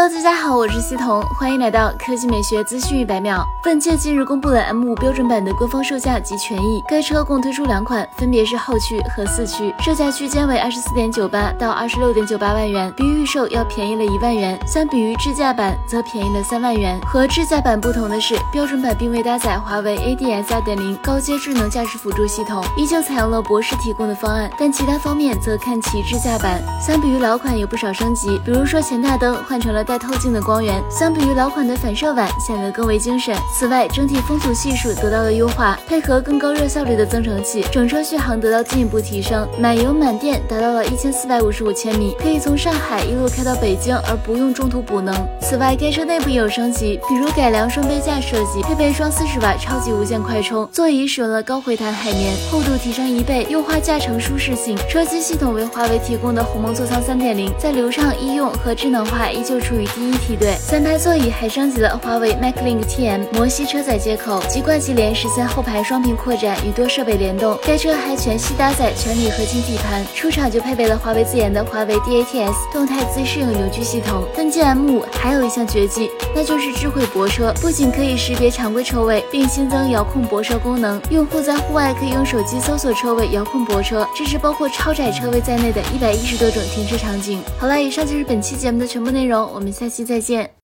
Hello，大家好，我是西彤，欢迎来到科技美学资讯一百秒。本届近日公布了 M5 标准版的官方售价及权益，该车共推出两款，分别是后驱和四驱，售价区间为二十四点九八到二十六点九八万元，比预售要便宜了一万元，相比于智驾版则便宜了三万元。和智驾版不同的是，标准版并未搭载华为 ADS 2.0高阶智能驾驶辅助系统，依旧采用了博世提供的方案，但其他方面则看齐智驾版。相比于老款有不少升级，比如说前大灯换成。了带透镜的光源，相比于老款的反射板显得更为精神。此外，整体风阻系数得到了优化，配合更高热效率的增程器，整车续航得到进一步提升，满油满电达到了一千四百五十五千米，可以从上海一路开到北京而不用中途补能。此外，该车内部也有升级，比如改良双杯架设计，配备双四十瓦超级无线快充，座椅使用了高回弹海绵，厚度提升一倍，优化驾乘舒适性。车机系统为华为提供的鸿蒙座舱三点零，在流畅易用和智能化依旧。处于第一梯队，三排座椅还升级了华为 MacLink TM 摩西车载接口，及挂机联实现后排双屏扩展与多设备联动。该车还全系搭载全铝合金底盘，出厂就配备了华为自研的华为 DATS 动态自适应扭矩系统。本届 M5 还有一项绝技，那就是智慧泊车，不仅可以识别常规车位，并新增遥控泊车功能，用户在户外可以用手机搜索车位，遥控泊车，支持包括超窄车位在内的一百一十多种停车场景。好了，以上就是本期节目的全部内容。我们下期再见。